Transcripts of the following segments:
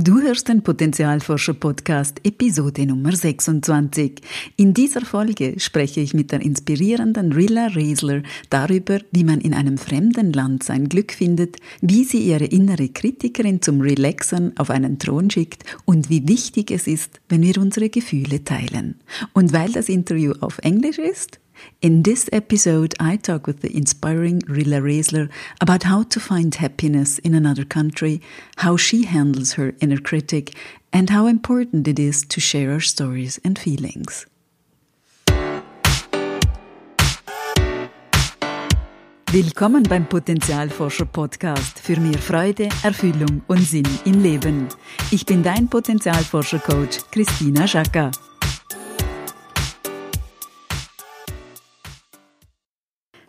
Du hörst den Potenzialforscher Podcast Episode Nummer 26. In dieser Folge spreche ich mit der inspirierenden Rilla Riesler darüber, wie man in einem fremden Land sein Glück findet, wie sie ihre innere Kritikerin zum Relaxen auf einen Thron schickt und wie wichtig es ist, wenn wir unsere Gefühle teilen. Und weil das Interview auf Englisch ist, In this episode, I talk with the inspiring Rilla Riesler about how to find happiness in another country, how she handles her inner critic, and how important it is to share our stories and feelings. Willkommen beim Potenzialforscher Podcast für mehr Freude, Erfüllung und Sinn im Leben. Ich bin dein Potenzialforscher Coach Christina Schaka.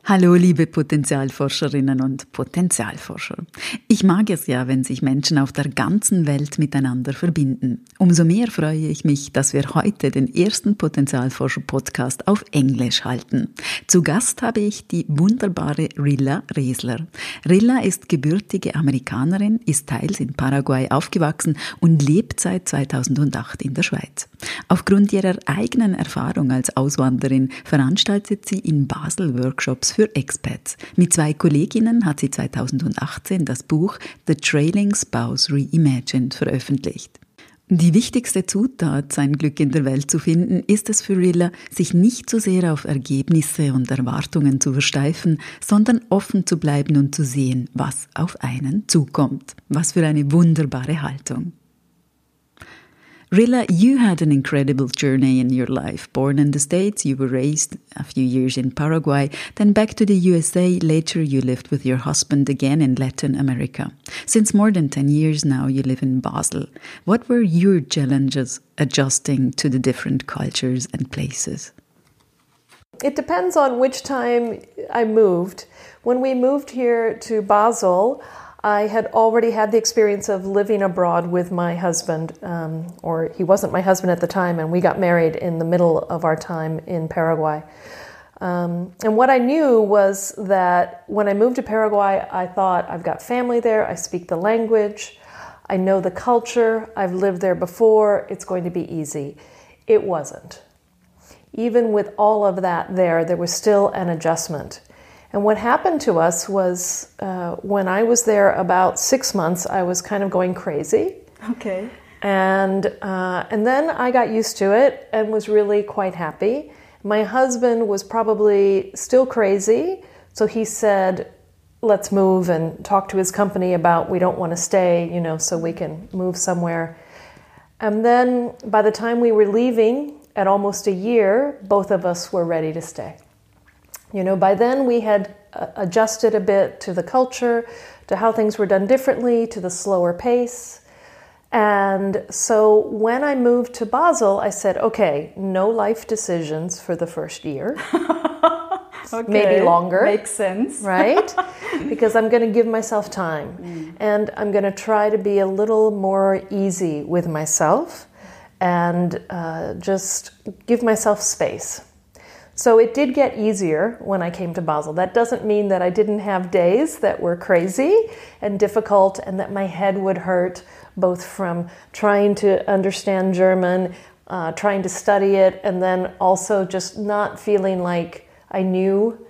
Hallo, liebe Potenzialforscherinnen und Potenzialforscher. Ich mag es ja, wenn sich Menschen auf der ganzen Welt miteinander verbinden. Umso mehr freue ich mich, dass wir heute den ersten Potenzialforscher-Podcast auf Englisch halten. Zu Gast habe ich die wunderbare Rilla Riesler. Rilla ist gebürtige Amerikanerin, ist teils in Paraguay aufgewachsen und lebt seit 2008 in der Schweiz. Aufgrund ihrer eigenen Erfahrung als Auswanderin veranstaltet sie in Basel Workshops für Expats. Mit zwei Kolleginnen hat sie 2018 das Buch The Trailing Spouse Reimagined veröffentlicht. Die wichtigste Zutat, sein Glück in der Welt zu finden, ist es für Rilla, sich nicht so sehr auf Ergebnisse und Erwartungen zu versteifen, sondern offen zu bleiben und zu sehen, was auf einen zukommt. Was für eine wunderbare Haltung. Rilla, you had an incredible journey in your life. Born in the States, you were raised a few years in Paraguay, then back to the USA. Later, you lived with your husband again in Latin America. Since more than 10 years now, you live in Basel. What were your challenges adjusting to the different cultures and places? It depends on which time I moved. When we moved here to Basel, I had already had the experience of living abroad with my husband, um, or he wasn't my husband at the time, and we got married in the middle of our time in Paraguay. Um, and what I knew was that when I moved to Paraguay, I thought, I've got family there, I speak the language, I know the culture, I've lived there before, it's going to be easy. It wasn't. Even with all of that there, there was still an adjustment. And what happened to us was uh, when I was there about six months, I was kind of going crazy. Okay. And, uh, and then I got used to it and was really quite happy. My husband was probably still crazy, so he said, let's move and talk to his company about we don't want to stay, you know, so we can move somewhere. And then by the time we were leaving, at almost a year, both of us were ready to stay. You know, by then we had uh, adjusted a bit to the culture, to how things were done differently, to the slower pace. And so when I moved to Basel, I said, okay, no life decisions for the first year. okay. Maybe longer. Makes sense. right? Because I'm going to give myself time. Mm. And I'm going to try to be a little more easy with myself and uh, just give myself space. So it did get easier when I came to Basel. That doesn't mean that I didn't have days that were crazy and difficult and that my head would hurt, both from trying to understand German, uh, trying to study it, and then also just not feeling like I knew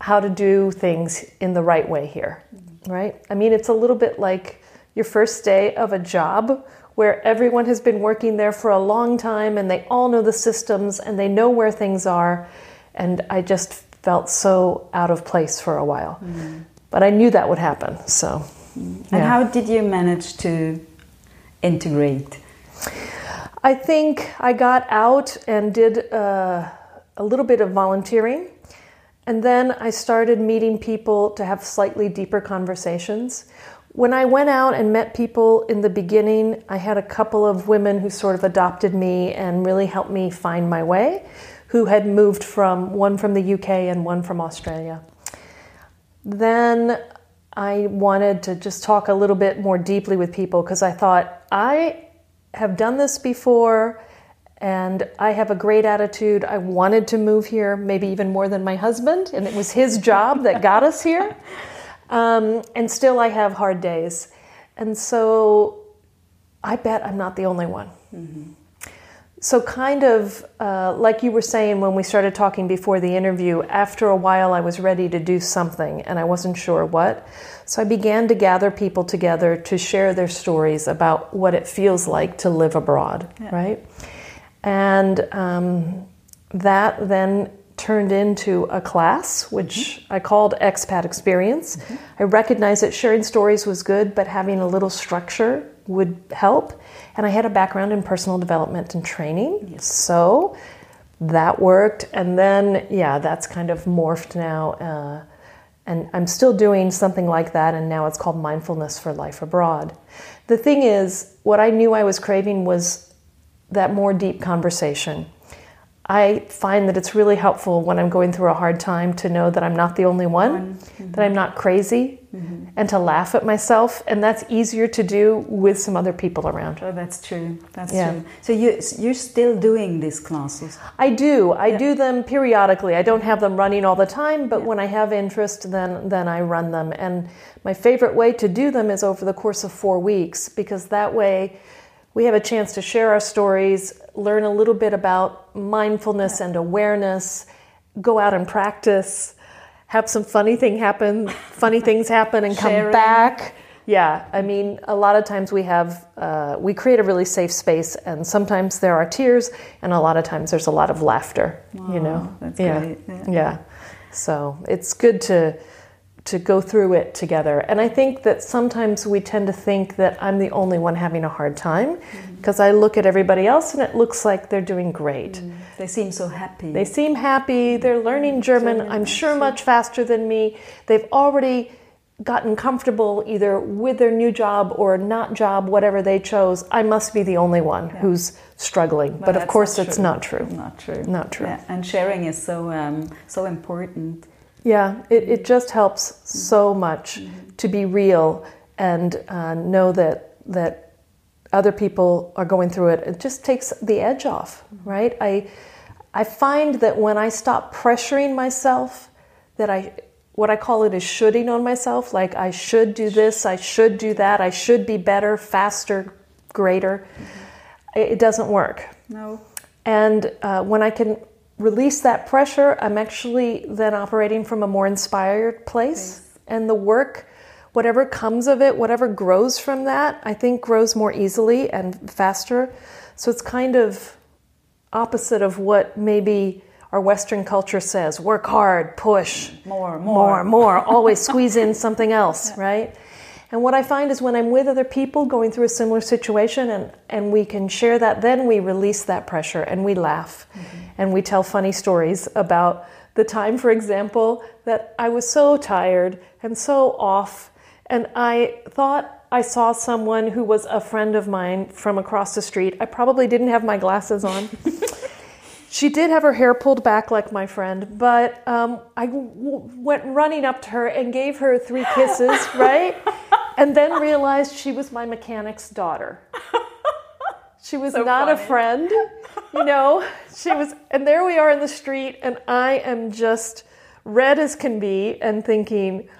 how to do things in the right way here, right? I mean, it's a little bit like your first day of a job where everyone has been working there for a long time and they all know the systems and they know where things are. And I just felt so out of place for a while. Mm. But I knew that would happen. So, and yeah. how did you manage to integrate? I think I got out and did uh, a little bit of volunteering. And then I started meeting people to have slightly deeper conversations. When I went out and met people in the beginning, I had a couple of women who sort of adopted me and really helped me find my way, who had moved from one from the UK and one from Australia. Then I wanted to just talk a little bit more deeply with people because I thought, I have done this before and I have a great attitude. I wanted to move here, maybe even more than my husband, and it was his job that got us here. Um, and still, I have hard days. And so I bet I'm not the only one. So, kind of uh, like you were saying when we started talking before the interview, after a while I was ready to do something and I wasn't sure what. So, I began to gather people together to share their stories about what it feels like to live abroad, right? And um, that then turned into a class, which I called Expat Experience. I recognized that sharing stories was good, but having a little structure would help. And I had a background in personal development and training, so that worked. And then, yeah, that's kind of morphed now. Uh, and I'm still doing something like that, and now it's called Mindfulness for Life Abroad. The thing is, what I knew I was craving was that more deep conversation. I find that it's really helpful when I'm going through a hard time to know that I'm not the only one, mm-hmm. that I'm not crazy, mm-hmm. and to laugh at myself. And that's easier to do with some other people around. Oh, that's true. That's yeah. true. So you you're still doing these classes? I do. I yeah. do them periodically. I don't have them running all the time, but yeah. when I have interest, then then I run them. And my favorite way to do them is over the course of four weeks because that way we have a chance to share our stories, learn a little bit about mindfulness and awareness, go out and practice, have some funny thing happen, funny things happen, and come back. Yeah, I mean, a lot of times we have uh, we create a really safe space, and sometimes there are tears, and a lot of times there's a lot of laughter. Wow, you know, yeah. yeah, yeah. So it's good to to go through it together. And I think that sometimes we tend to think that I'm the only one having a hard time because mm-hmm. I look at everybody else and it looks like they're doing great. Mm. They seem so happy. They seem happy. They're learning German, German I'm sure, much faster than me. They've already gotten comfortable either with their new job or not job, whatever they chose. I must be the only one yeah. who's struggling. But, but of course, not it's not true. Not true. Not true. Yeah. And sharing is so um, so important yeah, it, it just helps so much mm-hmm. to be real and uh, know that that other people are going through it. It just takes the edge off, mm-hmm. right? I I find that when I stop pressuring myself, that I what I call it is shoulding on myself, like I should do this, I should do that, I should be better, faster, greater. Mm-hmm. It, it doesn't work. No. And uh, when I can release that pressure, I'm actually then operating from a more inspired place. Nice. And the work, whatever comes of it, whatever grows from that, I think grows more easily and faster. So it's kind of opposite of what maybe our Western culture says work hard, push, more, more, more, more always squeeze in something else, yeah. right? And what I find is when I'm with other people going through a similar situation and, and we can share that, then we release that pressure and we laugh mm-hmm. and we tell funny stories about the time, for example, that I was so tired and so off. And I thought I saw someone who was a friend of mine from across the street. I probably didn't have my glasses on. She did have her hair pulled back like my friend, but um, I w- went running up to her and gave her three kisses, right? and then realized she was my mechanic's daughter. She was so not funny. a friend, you know. She was, and there we are in the street, and I am just red as can be and thinking,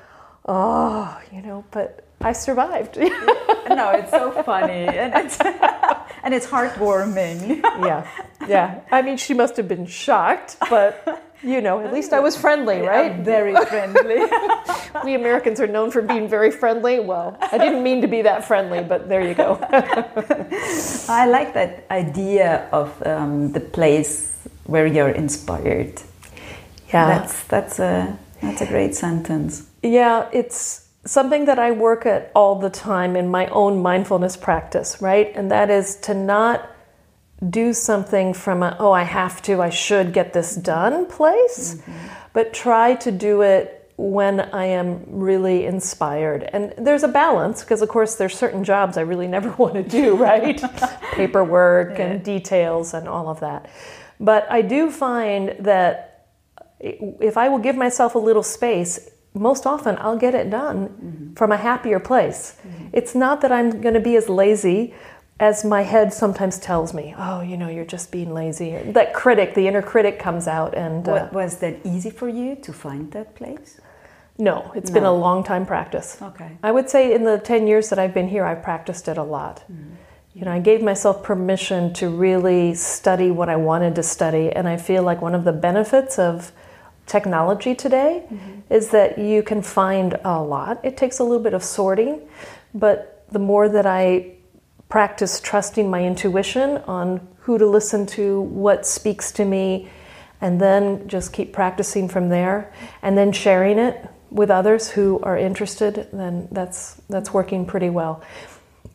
oh, you know, but I survived. no, it's so funny, and it's and it's heartwarming. yeah, yeah. I mean, she must have been shocked, but you know, at least I was friendly, right? I'm very friendly. we Americans are known for being very friendly. Well, I didn't mean to be that friendly, but there you go. I like that idea of um, the place where you're inspired. Yeah, that's that's a that's a great sentence. Yeah, it's something that I work at all the time in my own mindfulness practice, right? And that is to not do something from a, oh, I have to, I should get this done place, mm-hmm. but try to do it when I am really inspired. And there's a balance because, of course, there's certain jobs I really never want to do, right? Paperwork yeah. and details and all of that. But I do find that if I will give myself a little space, most often I'll get it done mm-hmm. from a happier place. Mm-hmm. It's not that I'm going to be as lazy as my head sometimes tells me, oh, you know, you're just being lazy. That critic, the inner critic comes out and. Uh, was that easy for you to find that place? No, it's no. been a long time practice. Okay. I would say in the 10 years that I've been here, I've practiced it a lot. Mm. You know, I gave myself permission to really study what I wanted to study, and I feel like one of the benefits of technology today mm-hmm. is that you can find a lot. It takes a little bit of sorting, but the more that I practice trusting my intuition on who to listen to, what speaks to me, and then just keep practicing from there, and then sharing it with others who are interested, then that's that's working pretty well.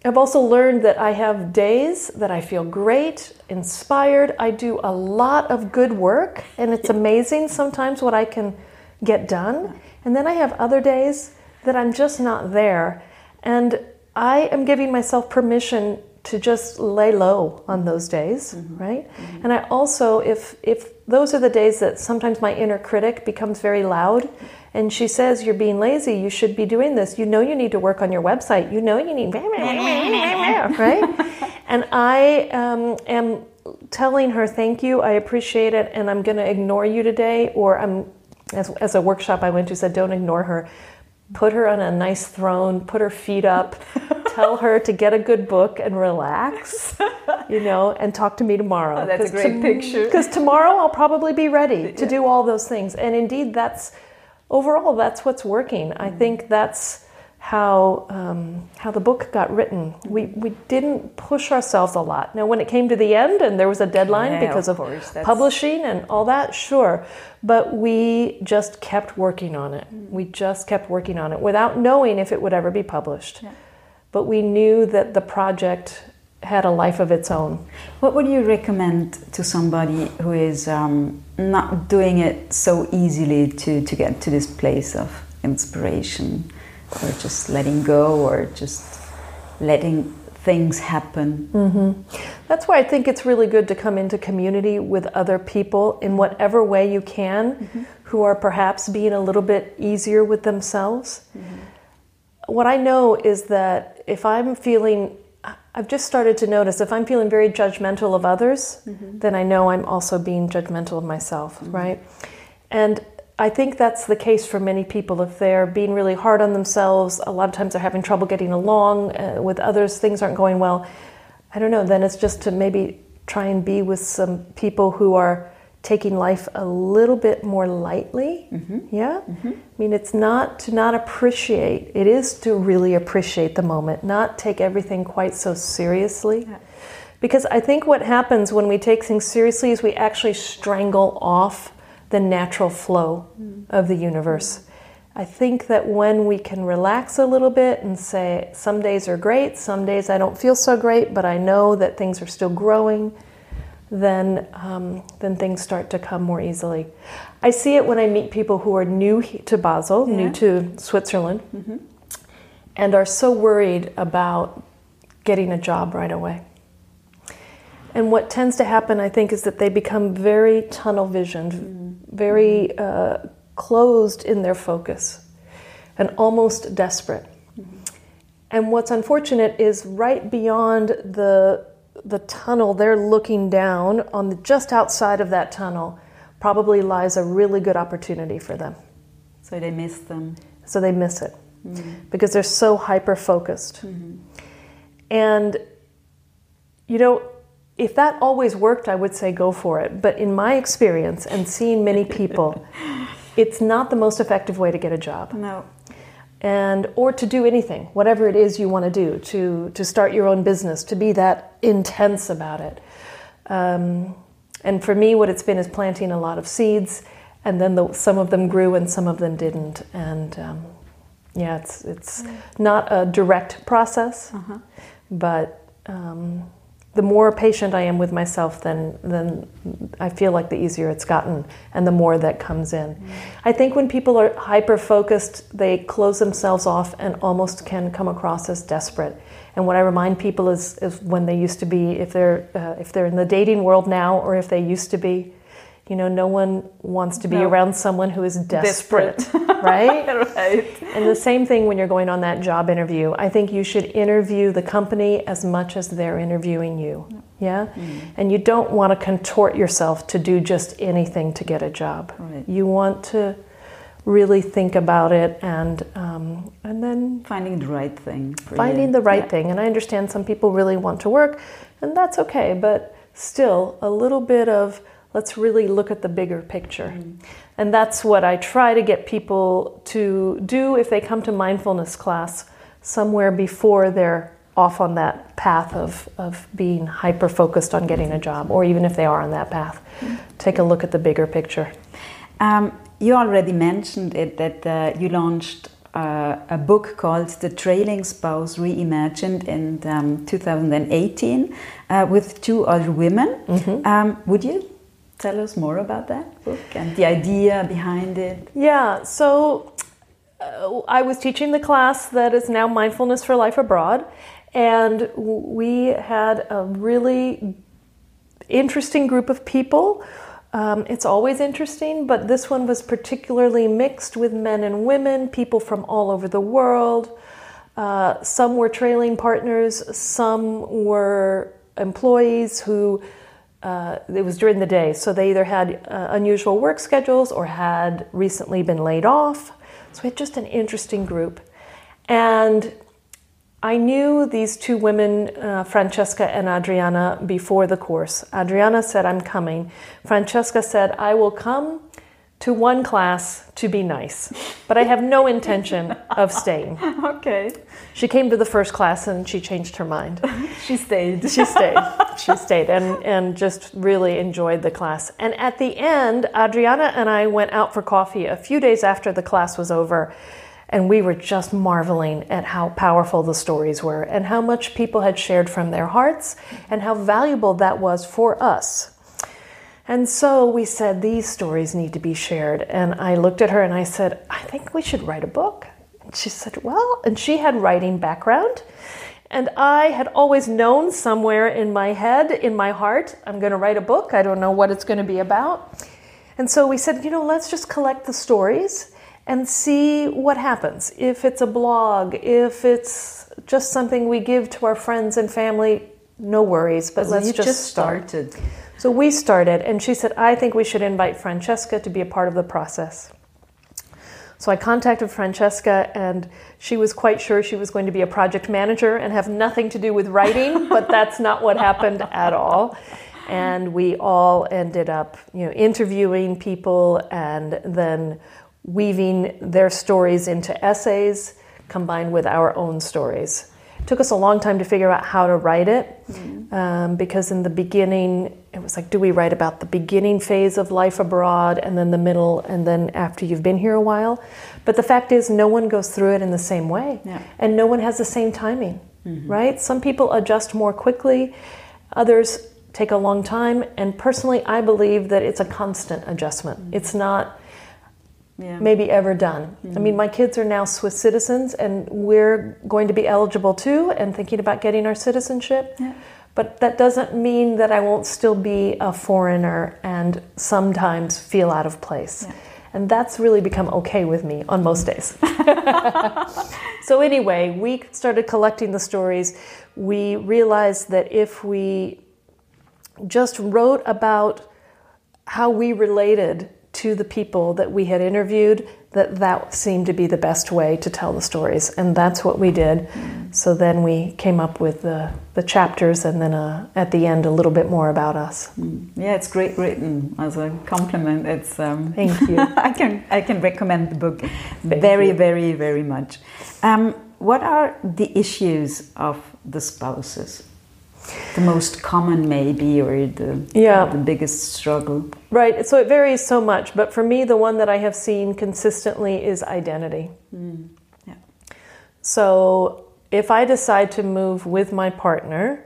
I've also learned that I have days that I feel great, inspired. I do a lot of good work, and it's amazing sometimes what I can get done. And then I have other days that I'm just not there. And I am giving myself permission to just lay low on those days, mm-hmm. right? Mm-hmm. And I also, if if those are the days that sometimes my inner critic becomes very loud, and she says you're being lazy, you should be doing this. You know you need to work on your website. You know you need right. And I um, am telling her thank you, I appreciate it, and I'm going to ignore you today. Or I'm, as as a workshop I went to said, don't ignore her. Put her on a nice throne, put her feet up, tell her to get a good book and relax, you know, and talk to me tomorrow. Oh, that's a great picture. Because tomorrow I'll probably be ready to do all those things. And indeed, that's overall that's what's working. I think that's how um, how the book got written. We we didn't push ourselves a lot. Now, when it came to the end and there was a deadline Yeah, because of course, publishing and all that, sure, but we just kept working on it. We just kept working on it without knowing if it would ever be published. But we knew that the project had a life of its own. What would you recommend to somebody who is um, not doing it so easily to, to get to this place of inspiration, or just letting go, or just letting things happen? Mm-hmm. That's why I think it's really good to come into community with other people in whatever way you can mm-hmm. who are perhaps being a little bit easier with themselves. Mm-hmm. What I know is that if I'm feeling, I've just started to notice if I'm feeling very judgmental of others, then I know I'm also being judgmental of myself, right? And I think that's the case for many people. If they're being really hard on themselves, a lot of times they're having trouble getting along uh, with others, things aren't going well. I don't know, then it's just to maybe try and be with some people who are taking life a little bit more lightly. Mm-hmm. Yeah? Mm-hmm. I mean, it's not to not appreciate, it is to really appreciate the moment, not take everything quite so seriously. Because I think what happens when we take things seriously is we actually strangle off the natural flow mm. of the universe. I think that when we can relax a little bit and say, some days are great, some days I don't feel so great, but I know that things are still growing, then, um, then things start to come more easily. I see it when I meet people who are new to Basel, new to Switzerland, and are so worried about getting a job right away. And what tends to happen, I think, is that they become very tunnel visioned, very uh, closed in their focus, and almost desperate. And what's unfortunate is right beyond the the tunnel, they're looking down on the, just outside of that tunnel. Probably lies a really good opportunity for them. So they miss them. So they miss it mm-hmm. because they're so hyper focused. Mm-hmm. And, you know, if that always worked, I would say go for it. But in my experience and seeing many people, it's not the most effective way to get a job No. And or to do anything whatever it is you want to do to to start your own business to be that intense about it. Um, and for me what it's been is planting a lot of seeds and then the, some of them grew and some of them didn't. And um, yeah it's it's not a direct process but um, the more patient I am with myself, then then I feel like the easier it's gotten, and the more that comes in. I think when people are hyper focused, they close themselves off and almost can come across as desperate. And what I remind people is, is when they used to be, if they're uh, if they're in the dating world now, or if they used to be, you know, no one wants to be No. around someone who is desperate, Desperate. right? right. And the same thing when you're going on that job interview. I think you should interview the company as much as they're interviewing you. Yeah? And you don't want to contort yourself to do just anything to get a job. Right. You want to really think about it and um, and then finding the right thing. finding you. the right Yeah. thing. And I understand some people really want to work, and that's okay. But still, a little bit of let's really look at the bigger picture. And that's what I try to get people to do if they come to mindfulness class somewhere before they're off on that path of, of being hyper focused on getting a job, or even if they are on that path, take a look at the bigger picture. Um, you already mentioned it that uh, you launched uh, a book called The Trailing Spouse Reimagined in um, 2018 uh, with two other women. Um, would you tell us more about that book and the idea behind it? Yeah, so uh, I was teaching the class that is now Mindfulness for Life Abroad, and we had a really interesting group of people. Um, it's always interesting, but this one was particularly mixed with men and women, people from all over the world. Uh, some were trailing partners, some were employees who uh, it was during the day, so they either had uh, unusual work schedules or had recently been laid off. So we had just an interesting group. And I knew these two women, uh, Francesca and Adriana, before the course. Adriana said, I'm coming. Francesca said, I will come to one class to be nice, but I have no intention of staying. Okay. She came to the first class and she changed her mind. She stayed. She stayed. she stayed and, and just really enjoyed the class. And at the end, Adriana and I went out for coffee a few days after the class was over. And we were just marveling at how powerful the stories were and how much people had shared from their hearts and how valuable that was for us. And so we said, These stories need to be shared. And I looked at her and I said, I think we should write a book. And she said, Well, and she had writing background. And I had always known somewhere in my head, in my heart, I'm going to write a book. I don't know what it's going to be about. And so we said, you know, let's just collect the stories and see what happens. If it's a blog, if it's just something we give to our friends and family, no worries, but So let's you just, just start. started. So we started, and she said, I think we should invite Francesca to be a part of the process. So I contacted Francesca, and she was quite sure she was going to be a project manager and have nothing to do with writing, but that's not what happened at all. And we all ended up, you know, interviewing people and then weaving their stories into essays combined with our own stories. Took us a long time to figure out how to write it mm-hmm. um, because in the beginning it was like, do we write about the beginning phase of life abroad and then the middle and then after you've been here a while? But the fact is, no one goes through it in the same way Yeah. and no one has the same timing, mm-hmm. right? Some people adjust more quickly, others take a long time. And personally, I believe that it's a constant adjustment. Mm-hmm. It's not Yeah. maybe ever done. I mean, mm-hmm. my kids are now Swiss citizens, and we're going to be eligible too, and thinking about getting our citizenship. Yeah. But that doesn't mean that I won't still be a foreigner and sometimes feel out of place. And that's really become okay with me on most days. so, anyway, we started collecting the stories. We realized that if we just wrote about how we related to the people that we had interviewed that that seemed to be the best way to tell the stories and that's what we did so then we came up with the, the chapters and then uh, at the end a little bit more about us Yeah, it's great written as a compliment. It's um, Thank you. I can I can recommend the book Thank very you. very very much. Um, what are the issues of the spouses? The most common, maybe, or the Yeah. the biggest struggle. right so it varies so much but for me the one that i have seen consistently is identity mm, Yeah. So if I decide to move with my partner,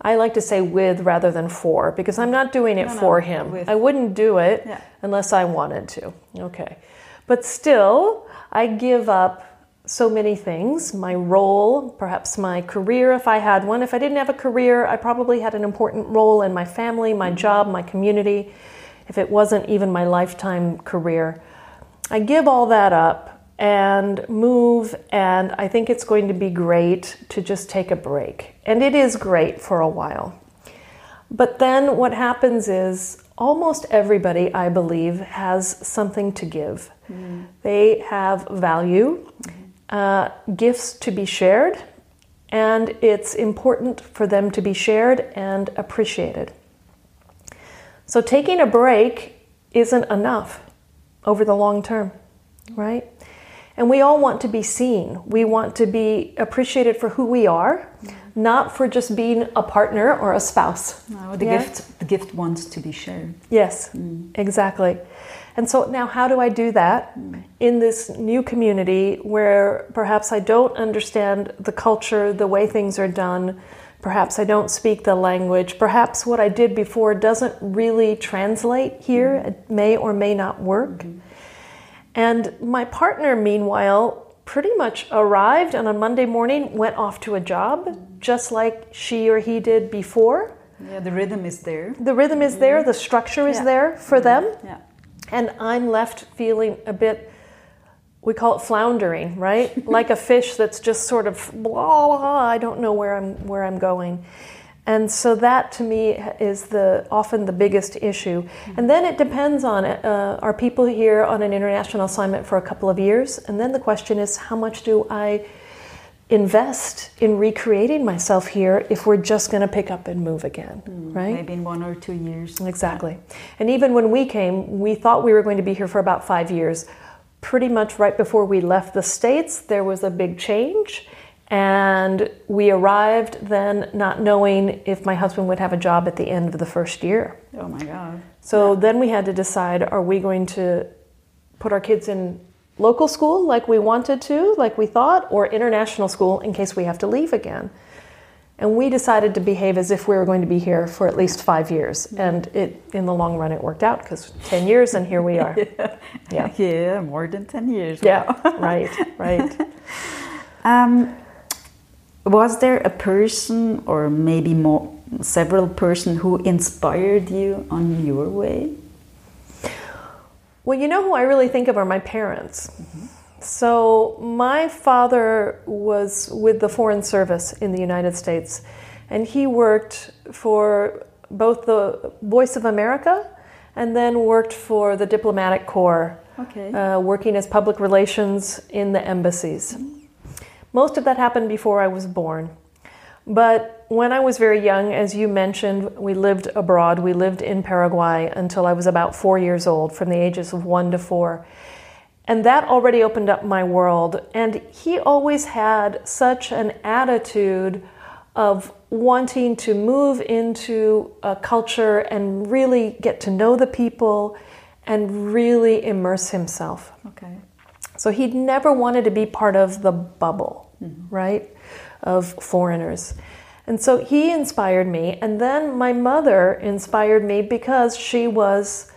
I like to say with rather than for because I'm not doing it No, no, for him. with. I wouldn't do it Yeah. unless I wanted to. Okay. But still, I give up so many things my role, perhaps my career if I had one. If I didn't have a career, I probably had an important role in my family, my mm-hmm. job, my community, if it wasn't even my lifetime career. I give all that up and move, and I think it's going to be great to just take a break. And it is great for a while. But then what happens is almost everybody, I believe, has something to give. Mm. They have value, mm-hmm. Uh, gifts to be shared, and it's important for them to be shared and appreciated. So taking a break isn't enough over the long term, right? And we all want to be seen. We want to be appreciated for who we are, not for just being a partner or a spouse. No, the Yeah? gift the gift wants to be shared. Yes, exactly. And so now, how do I do that in this new community where perhaps I don't understand the culture, the way things are done? Perhaps I don't speak the language. Perhaps what I did before doesn't really translate here. Mm-hmm. It may or may not work. Mm-hmm. And my partner, meanwhile, pretty much arrived and on Monday morning went off to a job mm-hmm. just like she or he did before. Yeah, the rhythm is there. The rhythm is there, the structure is Yeah. there for them. Yeah. And I'm left feeling a bit, we call it floundering, right? like a fish that's just sort of blah, blah, I don't know where I'm, where I'm going. And so that to me is the often the biggest issue. And then it depends on uh, are people here on an international assignment for a couple of years? And then the question is how much do I invest in recreating myself here if we're just going to pick up and move again, hmm, right? Maybe in one or two years. Exactly. And even when we came, we thought we were going to be here for about five years. Pretty much right before we left the States, there was a big change. And we arrived then not knowing if my husband would have a job at the end of the first year. Oh my God. So then we had to decide are we going to put our kids in local school like we wanted to, like we thought, or international school in case we have to leave again? And we decided to behave as if we were going to be here for at least five years. And it, in the long run, it worked out because 10 years and here we are. Yeah. Yeah, more than 10 years. Yeah, right, right. Um, was there a person or maybe more several person who inspired you on your way? Well, you know who I really think of are my parents. So, my father was with the Foreign Service in the United States, and he worked for both the Voice of America and then worked for the Diplomatic Corps, Okay. uh, working as public relations in the embassies. Most of that happened before I was born. But when I was very young, as you mentioned, we lived abroad. We lived in Paraguay until I was about four years old, from the ages of one to four. And that already opened up my world. And he always had such an attitude of wanting to move into a culture and really get to know the people and really immerse himself. Okay. So he'd never wanted to be part of the bubble, mm-hmm. right, of foreigners. And so he inspired me. And then my mother inspired me because she was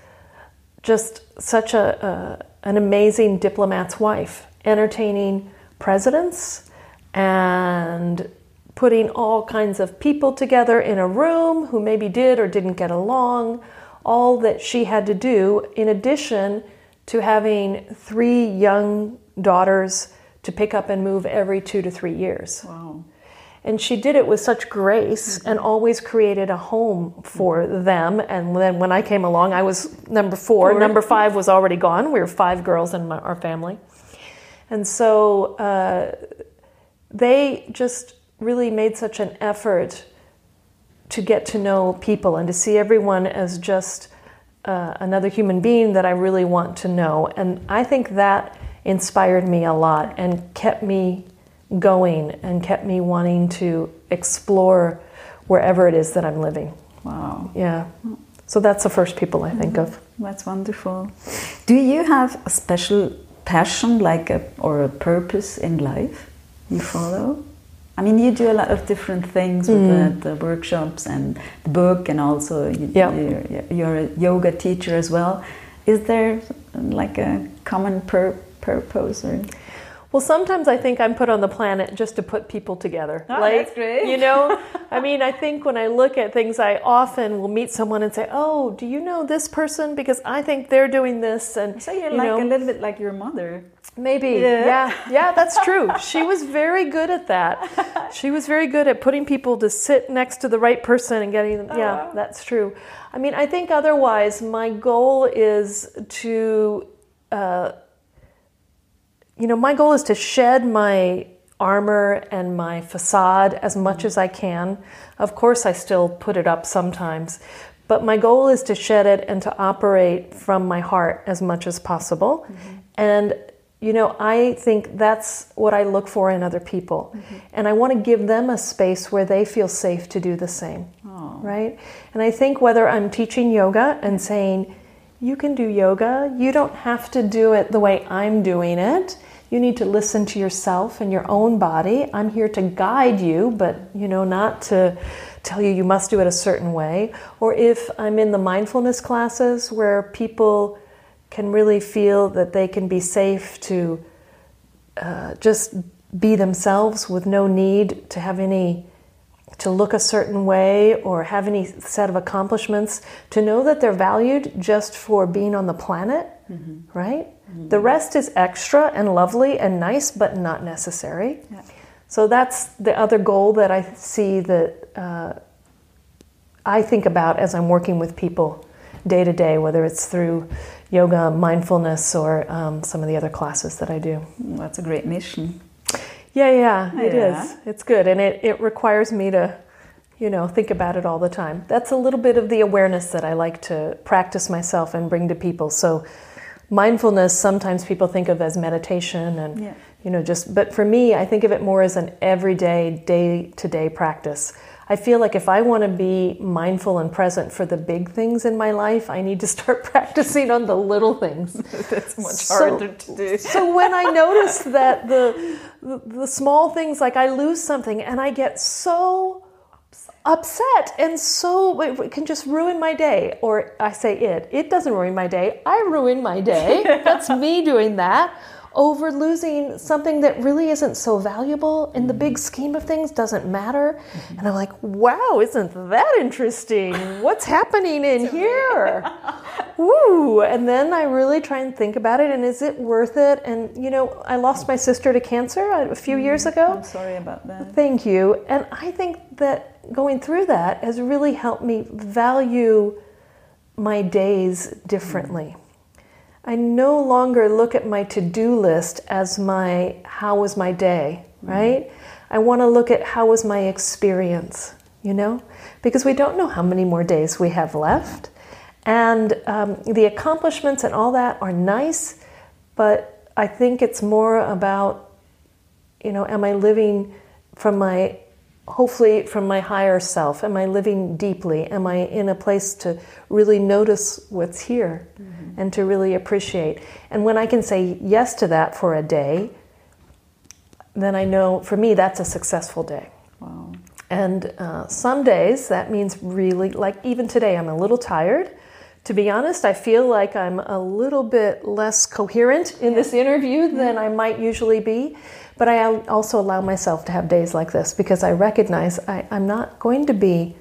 just such a, a an amazing diplomat's wife, entertaining presidents and putting all kinds of people together in a room who maybe did or didn't get along. All that she had to do, in addition to having three young daughters to pick up and move every two to three years. Wow. And she did it with such grace and always created a home for them. And then when I came along, I was number four. Four. Number five was already gone. We were five girls in my, our family. And so uh, they just really made such an effort to get to know people and to see everyone as just uh, another human being that I really want to know. And I think that inspired me a lot and kept me going and kept me wanting to explore wherever it is that I'm living. Wow. Yeah. So that's the first people I think of. That's wonderful. Do you have a special passion, like a or a purpose in life you follow? I mean, you do a lot of different things with the, mm. the workshops and the book, and also you, Yeah. you're, you're a yoga teacher as well. Is there like a common pur- purpose or? Well, sometimes I think I'm put on the planet just to put people together. Oh, like, that's great. You know, I mean, I think when I look at things, I often will meet someone and say, "Oh, do you know this person? Because I think they're doing this." And So you're you like know, a little bit like your mother. Maybe. Yeah. yeah. yeah, that's true. She was very good at that. She was very good at putting people to sit next to the right person and getting them. Yeah, uh-huh. that's true. I mean, I think otherwise, my goal is to, uh, you know, my goal is to shed my armor and my facade as much as I can. Of course, I still put it up sometimes, but my goal is to shed it and to operate from my heart as much as possible. Mm-hmm. And you know, I think that's what I look for in other people. Mm-hmm. And I want to give them a space where they feel safe to do the same. Aww. Right? And I think whether I'm teaching yoga and saying, you can do yoga, you don't have to do it the way I'm doing it. You need to listen to yourself and your own body. I'm here to guide you, but you know, not to tell you you must do it a certain way. Or if I'm in the mindfulness classes where people can really feel that they can be safe to uh, just be themselves with no need to have any to look a certain way or have any set of accomplishments to know that they're valued just for being on the planet mm-hmm. right mm-hmm. the rest is extra and lovely and nice but not necessary yeah. so that's the other goal that i see that uh, i think about as i'm working with people day to day whether it's through yoga, mindfulness, or um, some of the other classes that I do. that's a great mission. Yeah, yeah, it yeah. is. It's good, and it, it requires me to, you know, think about it all the time. That's a little bit of the awareness that I like to practice myself and bring to people. So, mindfulness sometimes people think of as meditation and yeah. you know just but for me i think of it more as an everyday day to day practice I feel like if I want to be mindful and present for the big things in my life, I need to start practicing on the little things. That's much so, harder to do. so when I notice that the, the, the small things, like I lose something and I get so upset and so it can just ruin my day or i say it it doesn't ruin my day i ruin my day that's me doing that over losing something that really isn't so valuable in the big scheme of things doesn't matter. Mm-hmm. And I'm like, wow, isn't that interesting? What's happening in here? Woo! And then I really try and think about it and is it worth it? And you know, I lost my sister to cancer a few mm-hmm. years ago. I'm sorry about that. Thank you. And I think that going through that has really helped me value my days differently. Mm-hmm I no longer look at my to do list as my how was my day, mm-hmm. right? I want to look at how was my experience, you know? Because we don't know how many more days we have left. And um, the accomplishments and all that are nice, but I think it's more about, you know, am I living from my hopefully from my higher self? Am I living deeply? Am I in a place to really notice what's here mm-hmm. And to really appreciate? And when I can say yes to that for a day, then I know for me that's a successful day. Wow. And uh, some days that means really, like even today, I'm a little tired. To be honest, I feel like I'm a little bit less coherent in this interview than I might usually be. But I also allow myself to have days like this because I recognize I, am not going to be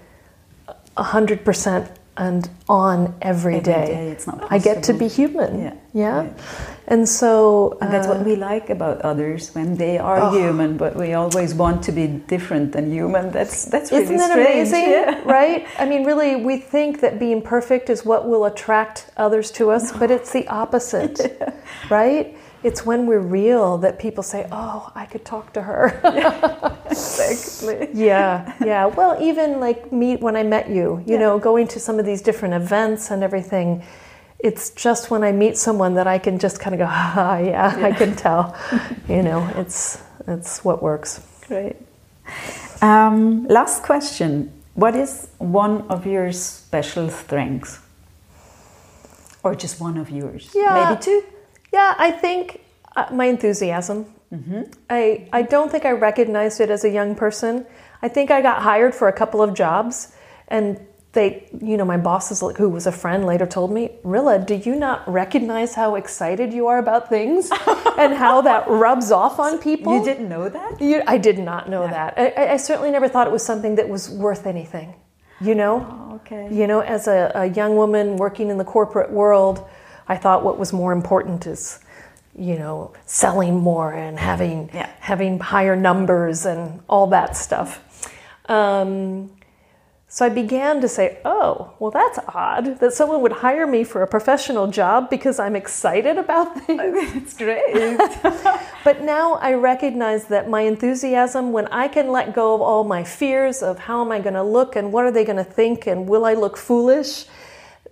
100% and on every, every day. day. It's not possible. I get to be human. Yeah. yeah? Right. And so. And that's uh, what we like about others when they are oh. human, but we always want to be different than human. That's, that's really Isn't it strange. amazing? Yeah. Right? I mean, really, we think that being perfect is what will attract others to us, no. but it's the opposite. yeah. Right? It's when we're real that people say, "Oh, I could talk to her." yeah, exactly. Yeah, yeah. Well, even like me when I met you, you yeah. know, going to some of these different events and everything. It's just when I meet someone that I can just kind of go, "Ah, yeah, yeah. I can tell." you know, it's it's what works. Great. Um, last question: What is one of your special strengths, or just one of yours? Yeah. Maybe two. Yeah, I think uh, my enthusiasm. Mm-hmm. I, I don't think I recognized it as a young person. I think I got hired for a couple of jobs, and they, you know, my bosses, who was a friend, later told me, Rilla, do you not recognize how excited you are about things and how that rubs off on people? You didn't know that? You, I did not know that. I, I, certainly never thought it was something that was worth anything. You know? Oh, okay. You know, as a, a young woman working in the corporate world, I thought what was more important is you know, selling more and having Yeah. having higher numbers and all that stuff. Um, so I began to say, oh, well, that's odd that someone would hire me for a professional job because I'm excited about things. It's great. But now I recognize that my enthusiasm, when I can let go of all my fears of how am I going to look and what are they going to think and will I look foolish,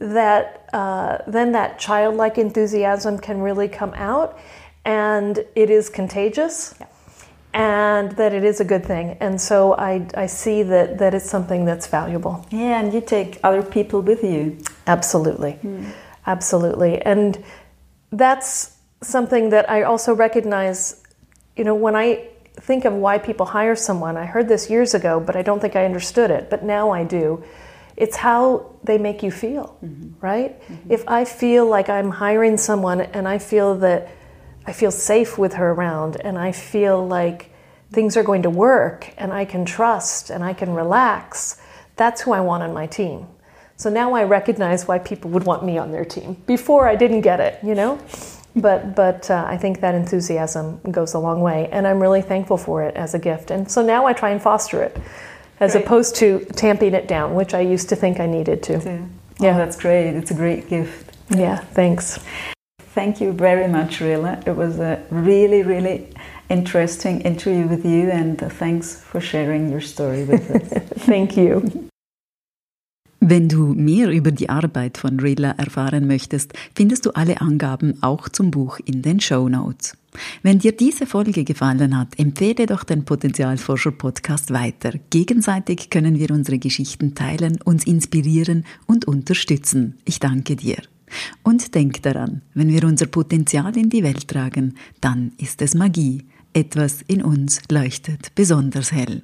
that uh, then that childlike enthusiasm can really come out and it is contagious. And that it is a good thing. And so I, I see that, that it's something that's valuable. yeah, and you take other people with you. Absolutely. Absolutely. And that's something that I also recognize, you know, when I think of why people hire someone, I heard this years ago, but I don't think I understood it, but now I do. It's how they make you feel, right? If I feel like I'm hiring someone and I feel that I feel safe with her around and I feel like things are going to work and I can trust and I can relax, that's who I want on my team. So now I recognize why people would want me on their team. Before I didn't get it, you know? But, but uh, I think that enthusiasm goes a long way, and I'm really thankful for it as a gift. And so now I try and foster it, as Great. opposed to tamping it down, which I used to think I needed to. Oh, yeah. Yeah. Oh, that's great. It's a great gift. Yeah, thanks. Thank you very much, Rilla. It was a really, really interesting interview with you, and uh, thanks for sharing your story with us. Thank you. Wenn du mehr über die Arbeit von Rilla erfahren möchtest, findest du alle Angaben auch zum Buch in den Show Notes. Wenn dir diese Folge gefallen hat, empfehle doch den Potenzialforscher Podcast weiter. Gegenseitig können wir unsere Geschichten teilen, uns inspirieren und unterstützen. Ich danke dir. Und denk daran, wenn wir unser Potenzial in die Welt tragen, dann ist es Magie. Etwas in uns leuchtet besonders hell.